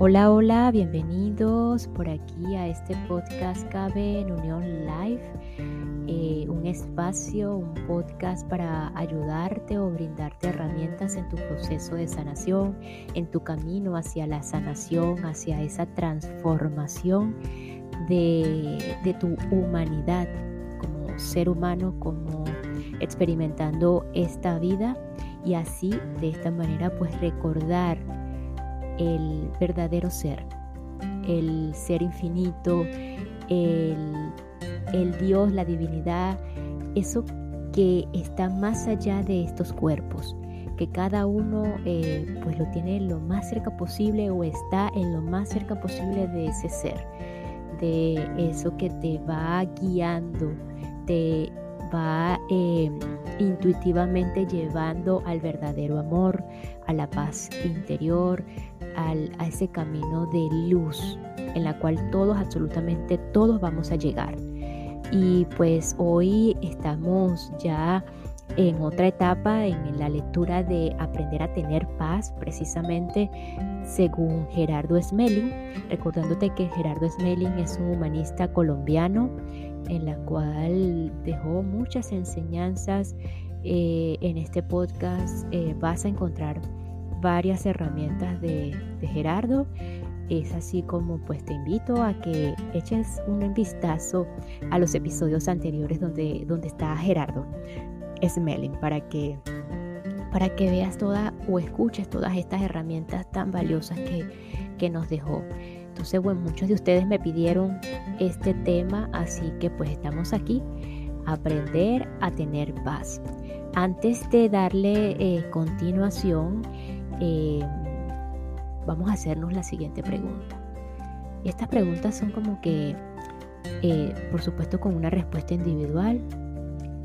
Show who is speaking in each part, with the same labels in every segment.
Speaker 1: Hola, hola, bienvenidos por aquí a este podcast Cabe en Unión Live, eh, un espacio, un podcast para ayudarte o brindarte herramientas en tu proceso de sanación, en tu camino hacia la sanación, hacia esa transformación de, de tu humanidad como ser humano, como experimentando esta vida y así de esta manera pues recordar el verdadero ser, el ser infinito, el, Dios, la divinidad, eso que está más allá de estos cuerpos, que cada uno eh, pues lo tiene lo más cerca posible o está en lo más cerca posible de ese ser, de eso que te va guiando, te va eh, intuitivamente llevando al verdadero amor, a la paz interior, a ese camino de luz en la cual todos, absolutamente todos vamos a llegar. Y pues hoy estamos ya en otra etapa en la lectura de aprender a tener paz, precisamente según Gerardo Smelling, recordándote que Gerardo Smelling es un humanista colombiano en la cual dejó muchas enseñanzas. Eh, en este podcast eh, vas a encontrar varias herramientas de, Gerardo. Es así como pues te invito a que eches un vistazo a los episodios anteriores donde, donde está Gerardo Smelling para que, para que veas toda o escuches todas estas herramientas tan valiosas que, que nos dejó. Entonces, bueno, muchos de ustedes me pidieron este tema, así que pues estamos aquí, aprender a tener paz. Antes de darle eh, continuación, eh, vamos a hacernos la siguiente pregunta. Estas preguntas son como que, eh, por supuesto, con una respuesta individual.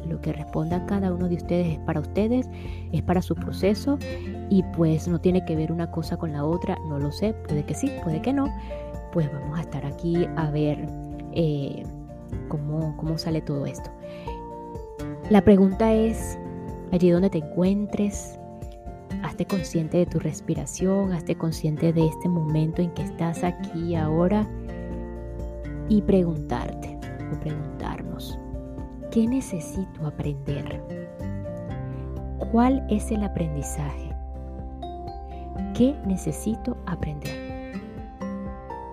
Speaker 1: Lo que responda cada uno de ustedes es para ustedes, es para su proceso y pues no tiene que ver una cosa con la otra, no lo sé, puede que sí, puede que no. Pues vamos a estar aquí a ver eh, cómo, cómo sale todo esto. La pregunta es, allí donde te encuentres, Hazte consciente de tu respiración, hazte consciente de este momento en que estás aquí ahora y preguntarte o preguntarnos, ¿qué necesito aprender? ¿Cuál es el aprendizaje? ¿Qué necesito aprender?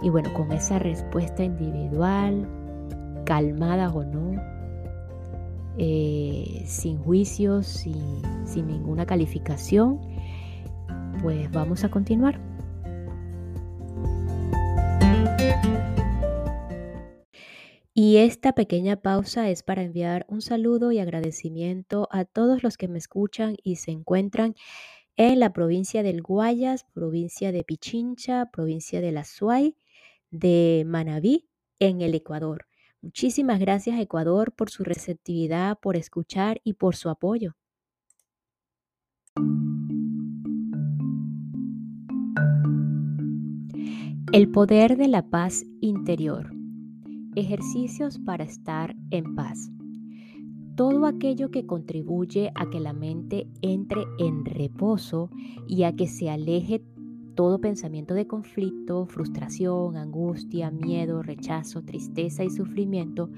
Speaker 1: Y bueno, con esa respuesta individual, calmada o no, eh, sin juicios, sin, ninguna calificación, pues vamos a continuar. Y esta pequeña pausa es para enviar un saludo y agradecimiento a todos los que me escuchan y se encuentran en la provincia del Guayas, provincia de Pichincha, provincia de La Suay, de Manabí, en el Ecuador. Muchísimas gracias Ecuador por su receptividad, por escuchar y por su apoyo. El poder de la paz interior. Ejercicios para estar en paz. Todo aquello que contribuye a que la mente entre en reposo y a que se aleje todo pensamiento de conflicto, frustración, angustia, miedo, rechazo, tristeza y sufrimiento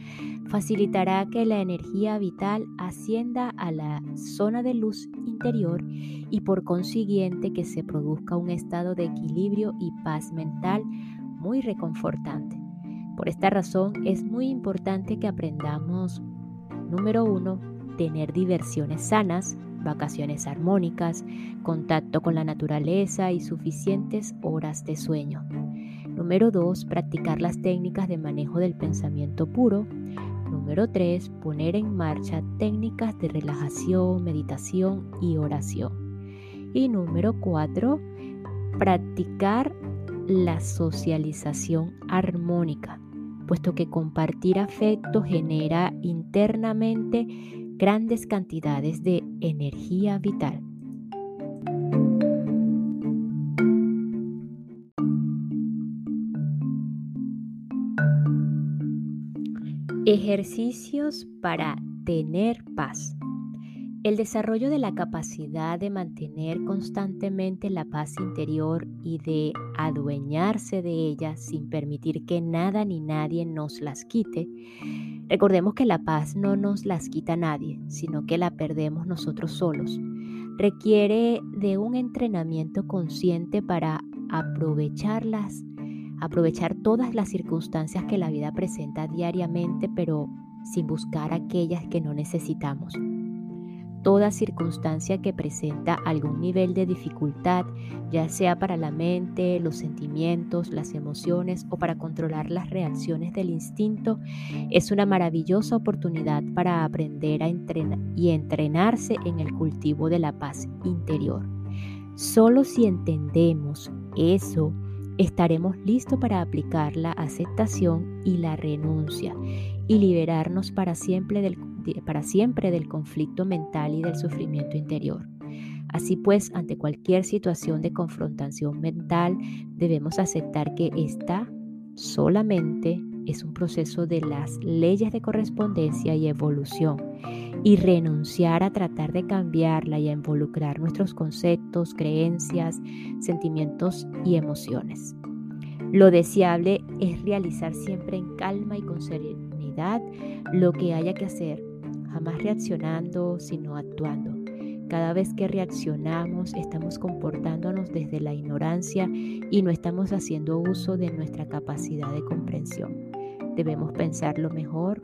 Speaker 1: facilitará que la energía vital ascienda a la zona de luz interior y por consiguiente que se produzca un estado de equilibrio y paz mental muy reconfortante. Por esta razón es muy importante que aprendamos, número uno, tener diversiones sanas, vacaciones armónicas, contacto con la naturaleza y suficientes horas de sueño. Número 2. Practicar las técnicas de manejo del pensamiento puro. Número 3. Poner en marcha técnicas de relajación, meditación y oración. Y número 4. Practicar la socialización armónica, puesto que compartir afecto genera internamente grandes cantidades de energía vital. Ejercicios para tener paz. El desarrollo de la capacidad de mantener constantemente la paz interior y de adueñarse de ella sin permitir que nada ni nadie nos las quite. Recordemos que la paz no nos las quita nadie, sino que la perdemos nosotros solos. Requiere de un entrenamiento consciente para aprovecharlas, aprovechar todas las circunstancias que la vida presenta diariamente, pero sin buscar aquellas que no necesitamos toda circunstancia que presenta algún nivel de dificultad, ya sea para la mente, los sentimientos, las emociones o para controlar las reacciones del instinto, es una maravillosa oportunidad para aprender a entrenar y entrenarse en el cultivo de la paz interior. Solo si entendemos eso, estaremos listos para aplicar la aceptación y la renuncia y liberarnos para siempre del para siempre del conflicto mental y del sufrimiento interior. Así pues, ante cualquier situación de confrontación mental, debemos aceptar que esta solamente es un proceso de las leyes de correspondencia y evolución y renunciar a tratar de cambiarla y a involucrar nuestros conceptos, creencias, sentimientos y emociones. Lo deseable es realizar siempre en calma y con serenidad lo que haya que hacer jamás reaccionando, sino actuando. Cada vez que reaccionamos estamos comportándonos desde la ignorancia y no estamos haciendo uso de nuestra capacidad de comprensión. Debemos pensar lo mejor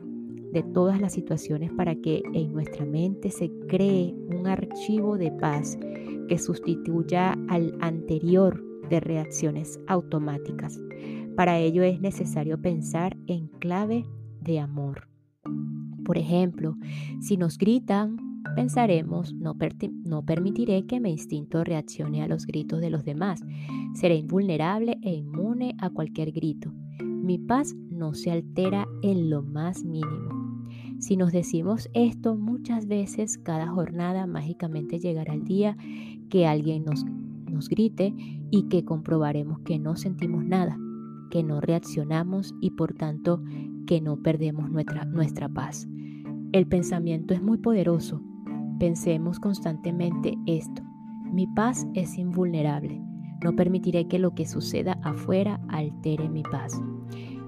Speaker 1: de todas las situaciones para que en nuestra mente se cree un archivo de paz que sustituya al anterior de reacciones automáticas. Para ello es necesario pensar en clave de amor. Por ejemplo, si nos gritan, pensaremos, no, no, permitiré que mi instinto reaccione a los gritos de los demás. Seré invulnerable e inmune a cualquier grito. Mi paz no se altera en lo más mínimo. Si nos decimos esto muchas veces, cada jornada mágicamente llegará el día que alguien nos, nos grite y que comprobaremos que no sentimos nada, que no reaccionamos y por tanto que no perdemos nuestra, nuestra paz. El pensamiento es muy poderoso. Pensemos constantemente esto. Mi paz es invulnerable. No permitiré que lo que suceda afuera altere mi paz.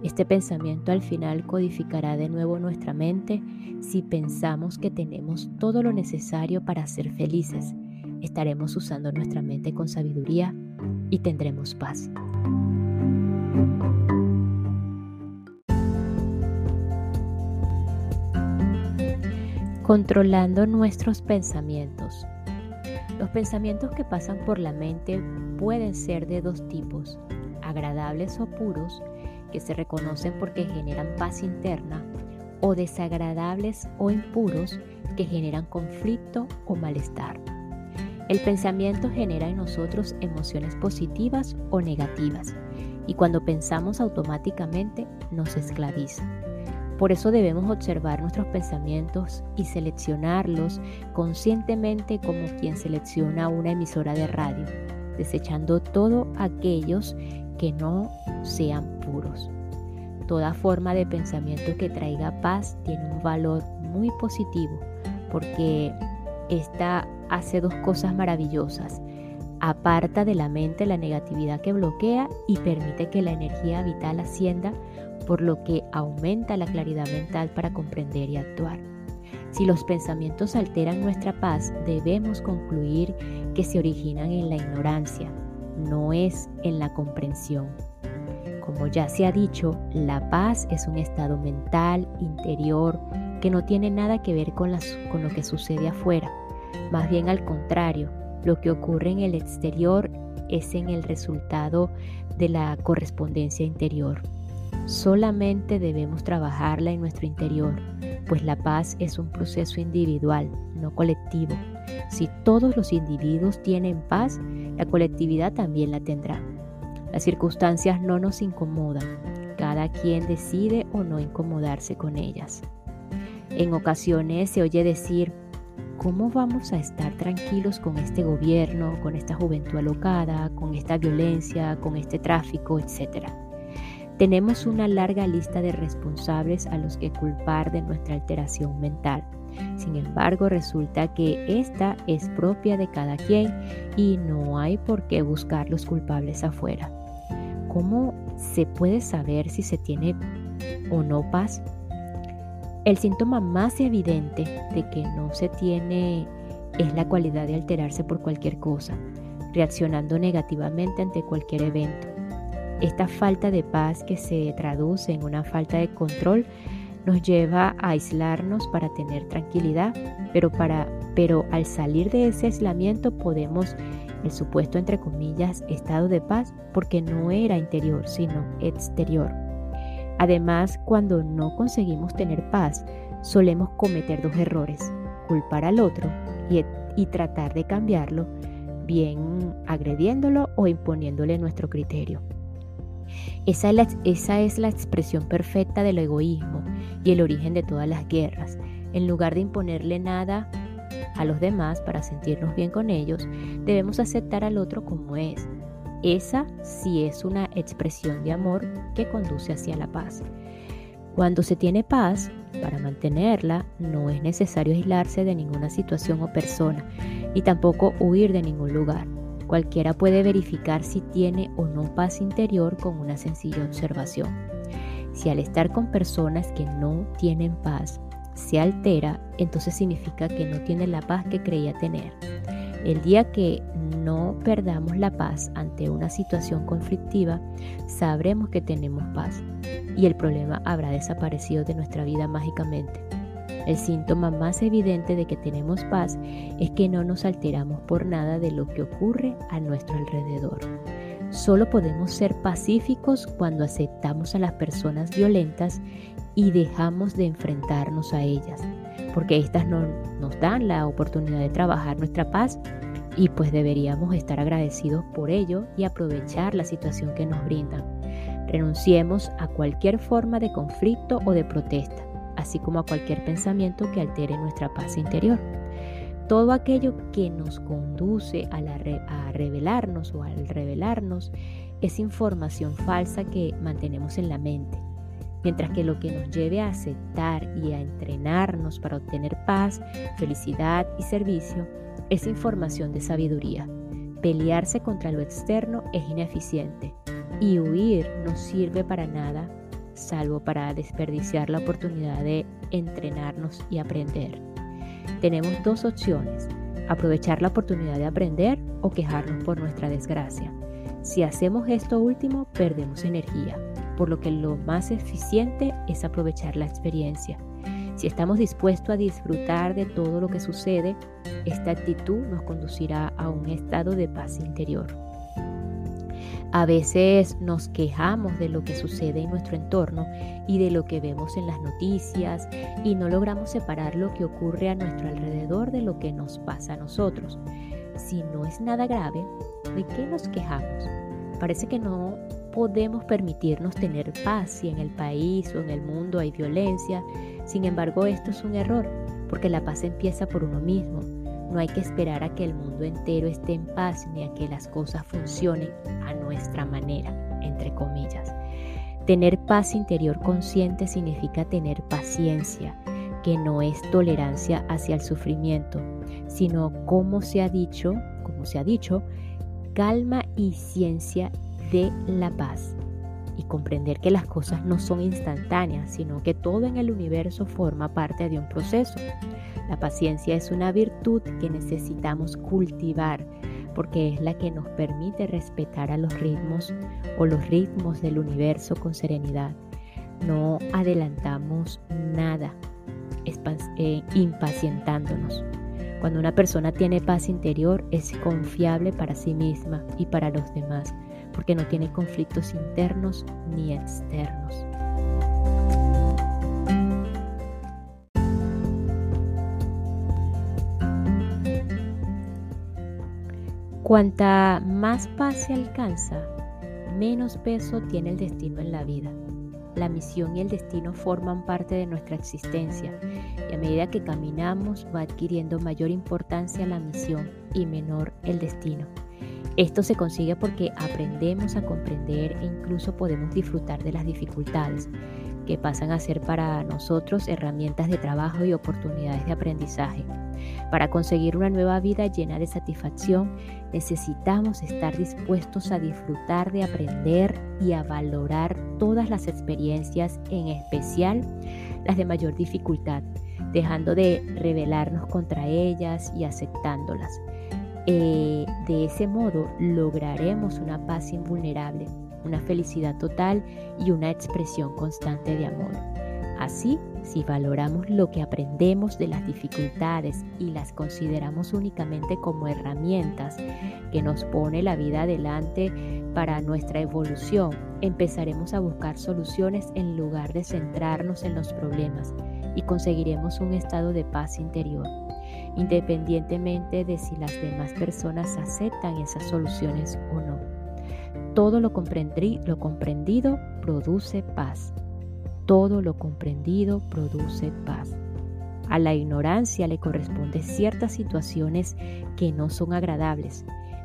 Speaker 1: Este pensamiento al final codificará de nuevo nuestra mente si pensamos que tenemos todo lo necesario para ser felices. Estaremos usando nuestra mente con sabiduría y tendremos paz. Controlando nuestros pensamientos. Los pensamientos que pasan por la mente pueden ser de dos tipos, agradables o puros, que se reconocen porque generan paz interna, o desagradables o impuros, que generan conflicto o malestar. El pensamiento genera en nosotros emociones positivas o negativas, y cuando pensamos automáticamente nos esclaviza. Por eso debemos observar nuestros pensamientos y seleccionarlos conscientemente como quien selecciona una emisora de radio, desechando todos aquellos que no sean puros. Toda forma de pensamiento que traiga paz tiene un valor muy positivo porque esta hace dos cosas maravillosas. Aparta de la mente la negatividad que bloquea y permite que la energía vital ascienda por lo que aumenta la claridad mental para comprender y actuar. Si los pensamientos alteran nuestra paz, debemos concluir que se originan en la ignorancia, no es en la comprensión. Como ya se ha dicho, la paz es un estado mental, interior, que no tiene nada que ver con, lo que sucede afuera. Más bien al contrario, lo que ocurre en el exterior es en el resultado de la correspondencia interior. Solamente debemos trabajarla en nuestro interior, pues la paz es un proceso individual, no colectivo. Si todos los individuos tienen paz, la colectividad también la tendrá. Las circunstancias no nos incomodan, cada quien decide o no incomodarse con ellas. En ocasiones se oye decir, ¿cómo vamos a estar tranquilos con este gobierno, con esta juventud alocada, con esta violencia, con este tráfico, etcétera? Tenemos una larga lista de responsables a los que culpar de nuestra alteración mental. Sin embargo, resulta que esta es propia de cada quien y no hay por qué buscar los culpables afuera. ¿Cómo se puede saber si se tiene o no paz? El síntoma más evidente de que no se tiene es la cualidad de alterarse por cualquier cosa, reaccionando negativamente ante cualquier evento. Esta falta de paz que se traduce en una falta de control nos lleva a aislarnos para tener tranquilidad, pero, para, pero al salir de ese aislamiento podemos, el supuesto entre comillas, estado de paz, porque no era interior, sino exterior. Además, cuando no conseguimos tener paz, solemos cometer dos errores, culpar al otro y, y tratar de cambiarlo, bien agrediéndolo o imponiéndole nuestro criterio. Esa es, la, expresión perfecta del egoísmo y el origen de todas las guerras. En lugar de imponerle nada a los demás para sentirnos bien con ellos, debemos aceptar al otro como es. Esa sí es una expresión de amor que conduce hacia la paz. Cuando se tiene paz, para mantenerla no es necesario aislarse de ninguna situación o persona y tampoco huir de ningún lugar. Cualquiera puede verificar si tiene o no paz interior con una sencilla observación. Si al estar con personas que no tienen paz se altera, entonces significa que no tiene la paz que creía tener. El día que no perdamos la paz ante una situación conflictiva, sabremos que tenemos paz y el problema habrá desaparecido de nuestra vida mágicamente. El síntoma más evidente de que tenemos paz es que no nos alteramos por nada de lo que ocurre a nuestro alrededor. Solo podemos ser pacíficos cuando aceptamos a las personas violentas y dejamos de enfrentarnos a ellas, porque éstas no nos dan la oportunidad de trabajar nuestra paz y pues deberíamos estar agradecidos por ello y aprovechar la situación que nos brindan. Renunciemos a cualquier forma de conflicto o de protesta así como a cualquier pensamiento que altere nuestra paz interior. Todo aquello que nos conduce a, a revelarnos o al revelarnos es información falsa que mantenemos en la mente, mientras que lo que nos lleve a aceptar y a entrenarnos para obtener paz, felicidad y servicio es información de sabiduría. Pelearse contra lo externo es ineficiente y huir no sirve para nada salvo para desperdiciar la oportunidad de entrenarnos y aprender. Tenemos dos opciones, aprovechar la oportunidad de aprender o quejarnos por nuestra desgracia. Si hacemos esto último, perdemos energía, por lo que lo más eficiente es aprovechar la experiencia. Si estamos dispuestos a disfrutar de todo lo que sucede, esta actitud nos conducirá a un estado de paz interior. A veces nos quejamos de lo que sucede en nuestro entorno y de lo que vemos en las noticias y no logramos separar lo que ocurre a nuestro alrededor de lo que nos pasa a nosotros. Si no es nada grave, ¿de qué nos quejamos? Parece que no podemos permitirnos tener paz si en el país o en el mundo hay violencia. Sin embargo, esto es un error, porque la paz empieza por uno mismo no hay que esperar a que el mundo entero esté en paz ni a que las cosas funcionen a nuestra manera, entre comillas. Tener paz interior consciente significa tener paciencia, que no es tolerancia hacia el sufrimiento, sino como se ha dicho, como se ha dicho, calma y ciencia de la paz y comprender que las cosas no son instantáneas, sino que todo en el universo forma parte de un proceso. La paciencia es una virtud que necesitamos cultivar porque es la que nos permite respetar a los ritmos o los ritmos del universo con serenidad. No adelantamos nada eh, impacientándonos. Cuando una persona tiene paz interior es confiable para sí misma y para los demás, porque no tiene conflictos internos ni externos. Cuanta más paz se alcanza, menos peso tiene el destino en la vida. La misión y el destino forman parte de nuestra existencia y a medida que caminamos va adquiriendo mayor importancia la misión y menor el destino. Esto se consigue porque aprendemos a comprender e incluso podemos disfrutar de las dificultades, que pasan a ser para nosotros herramientas de trabajo y oportunidades de aprendizaje. Para conseguir una nueva vida llena de satisfacción, necesitamos estar dispuestos a disfrutar de aprender y a valorar todas las experiencias, en especial las de mayor dificultad, dejando de rebelarnos contra ellas y aceptándolas. Eh, de ese modo lograremos una paz invulnerable, una felicidad total y una expresión constante de amor. Así, si valoramos lo que aprendemos de las dificultades y las consideramos únicamente como herramientas que nos pone la vida adelante para nuestra evolución, empezaremos a buscar soluciones en lugar de centrarnos en los problemas y conseguiremos un estado de paz interior, independientemente de si las demás personas aceptan esas soluciones o no. Todo lo, lo comprendido produce paz todo lo comprendido produce paz. A la ignorancia le corresponden ciertas situaciones que no son agradables,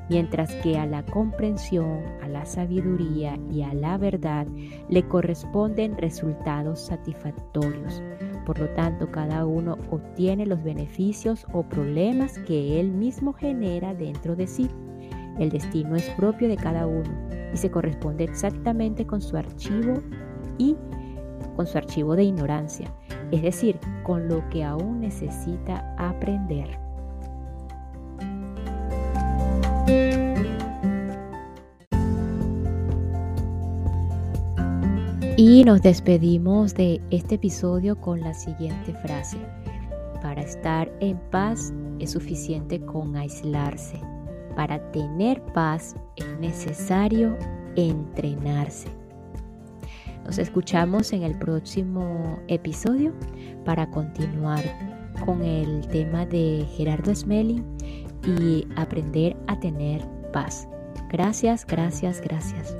Speaker 1: mientras que a la comprensión, a la sabiduría y a la verdad le corresponden resultados satisfactorios. Por lo tanto, cada uno obtiene los beneficios o problemas que él mismo genera dentro de sí. El destino es propio de cada uno y se corresponde exactamente con su archivo y con su archivo de ignorancia, es decir, con lo que aún necesita aprender. Y nos despedimos de este episodio con la siguiente frase. Para estar en paz es suficiente con aislarse. Para tener paz es necesario entrenarse. Nos escuchamos en el próximo episodio para continuar con el tema de Gerardo Smelling y aprender a tener paz. Gracias, gracias, gracias.